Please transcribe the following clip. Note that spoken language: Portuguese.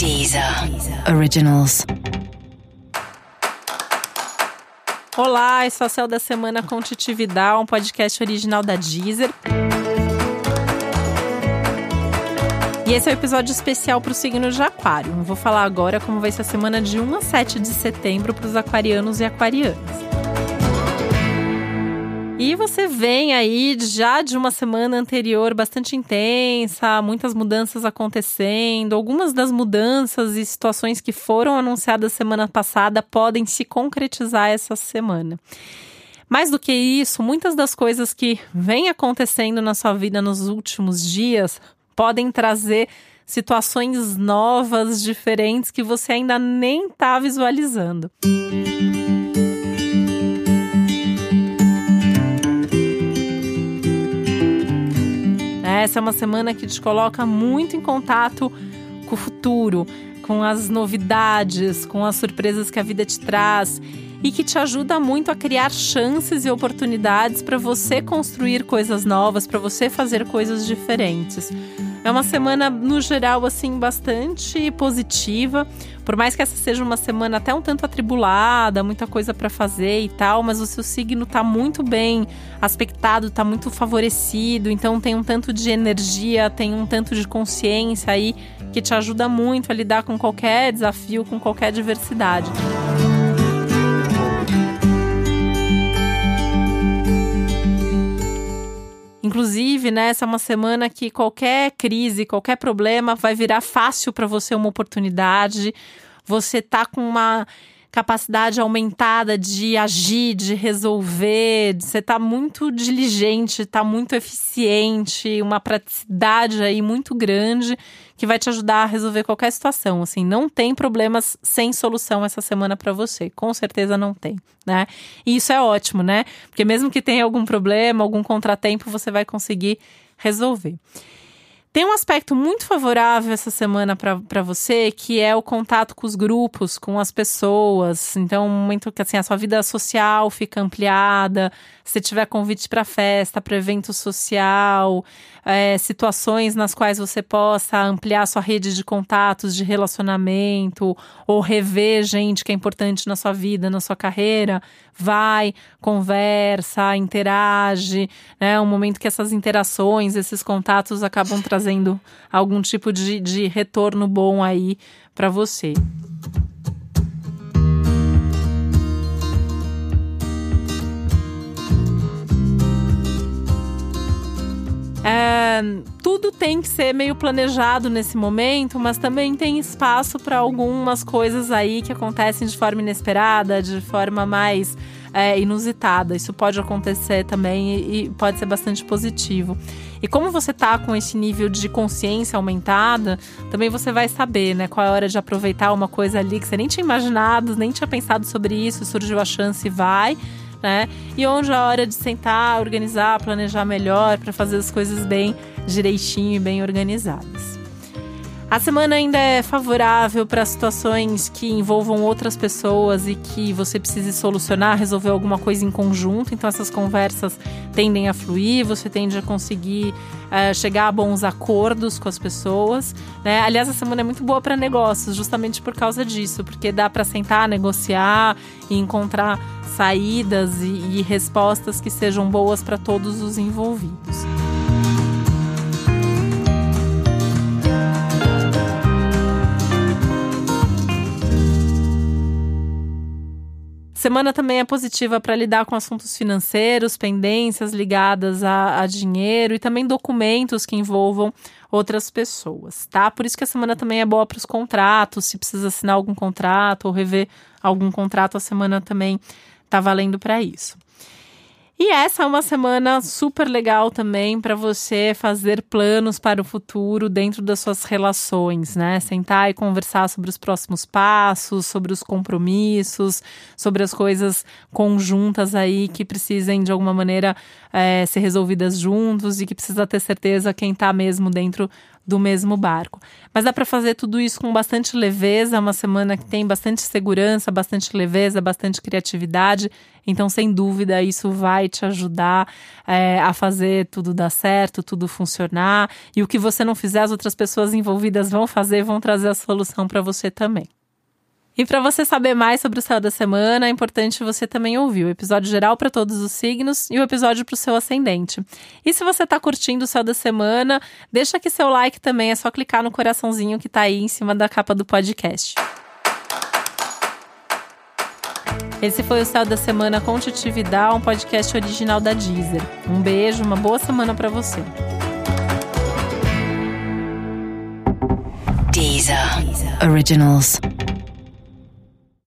Deezer Originals. Olá, esse é o Céu da Semana com Titi Vidal, um podcast original da Deezer. E esse é o um episódio especial para o signo de Aquário. vou falar agora como vai ser a semana de 1 a 7 de setembro para os aquarianos e aquarianas. E você vem aí já de uma semana anterior bastante intensa, muitas mudanças acontecendo. Algumas das mudanças e situações que foram anunciadas semana passada podem se concretizar essa semana. Mais do que isso, muitas das coisas que vêm acontecendo na sua vida nos últimos dias podem trazer situações novas, diferentes, que você ainda nem está visualizando. Música Essa é uma semana que te coloca muito em contato com o futuro, com as novidades, com as surpresas que a vida te traz e que te ajuda muito a criar chances e oportunidades para você construir coisas novas, para você fazer coisas diferentes. É uma semana, no geral, assim, bastante positiva. Por mais que essa seja uma semana até um tanto atribulada, muita coisa para fazer e tal, mas o seu signo tá muito bem aspectado, tá muito favorecido, então tem um tanto de energia, tem um tanto de consciência aí que te ajuda muito a lidar com qualquer desafio, com qualquer diversidade. Inclusive, né, essa é uma semana que qualquer crise, qualquer problema vai virar fácil para você uma oportunidade. Você tá com uma capacidade aumentada de agir, de resolver, você está muito diligente, está muito eficiente, uma praticidade aí muito grande que vai te ajudar a resolver qualquer situação. Assim, não tem problemas sem solução essa semana para você, com certeza não tem, né? E isso é ótimo, né? Porque mesmo que tenha algum problema, algum contratempo, você vai conseguir resolver. Tem um aspecto muito favorável essa semana para você, que é o contato com os grupos, com as pessoas. Então, muito que assim, a sua vida social fica ampliada. Se tiver convite para festa, para evento social, é, situações nas quais você possa ampliar sua rede de contatos, de relacionamento, ou rever gente que é importante na sua vida, na sua carreira, vai, conversa, interage, né? Um momento que essas interações, esses contatos acabam trazendo algum tipo de, de retorno bom aí para você. Tudo tem que ser meio planejado nesse momento, mas também tem espaço para algumas coisas aí que acontecem de forma inesperada, de forma mais é, inusitada. Isso pode acontecer também e, e pode ser bastante positivo. E como você tá com esse nível de consciência aumentada, também você vai saber, né, qual é a hora de aproveitar uma coisa ali que você nem tinha imaginado, nem tinha pensado sobre isso, surgiu a chance e vai né? E onde é a hora de sentar, organizar, planejar melhor para fazer as coisas bem direitinho e bem organizadas. A semana ainda é favorável para situações que envolvam outras pessoas e que você precise solucionar, resolver alguma coisa em conjunto. Então, essas conversas tendem a fluir, você tende a conseguir é, chegar a bons acordos com as pessoas. Né? Aliás, a semana é muito boa para negócios, justamente por causa disso, porque dá para sentar, negociar e encontrar saídas e, e respostas que sejam boas para todos os envolvidos. Semana também é positiva para lidar com assuntos financeiros, pendências ligadas a, a, dinheiro e também documentos que envolvam outras pessoas, tá? Por isso que a semana também é boa para os contratos, se precisa assinar algum contrato ou rever algum contrato, a semana também tá valendo para isso. E essa é uma semana super legal também para você fazer planos para o futuro dentro das suas relações, né? Sentar e conversar sobre os próximos passos, sobre os compromissos, sobre as coisas conjuntas aí que precisem de alguma maneira é, ser resolvidas juntos e que precisa ter certeza quem está mesmo dentro do mesmo barco. Mas dá para fazer tudo isso com bastante leveza, uma semana que tem bastante segurança, bastante leveza, bastante criatividade. Então, sem dúvida, isso vai te ajudar é, a fazer tudo dar certo, tudo funcionar. E o que você não fizer, as outras pessoas envolvidas vão fazer, vão trazer a solução para você também. E para você saber mais sobre o céu da semana, é importante você também ouvir o episódio geral para todos os signos e o episódio para o seu ascendente. E se você está curtindo o céu da semana, deixa aqui seu like também, é só clicar no coraçãozinho que está aí em cima da capa do podcast. Esse foi o Céu da Semana com Titividade, um podcast original da Deezer. Um beijo, uma boa semana para você. Deezer. Originals.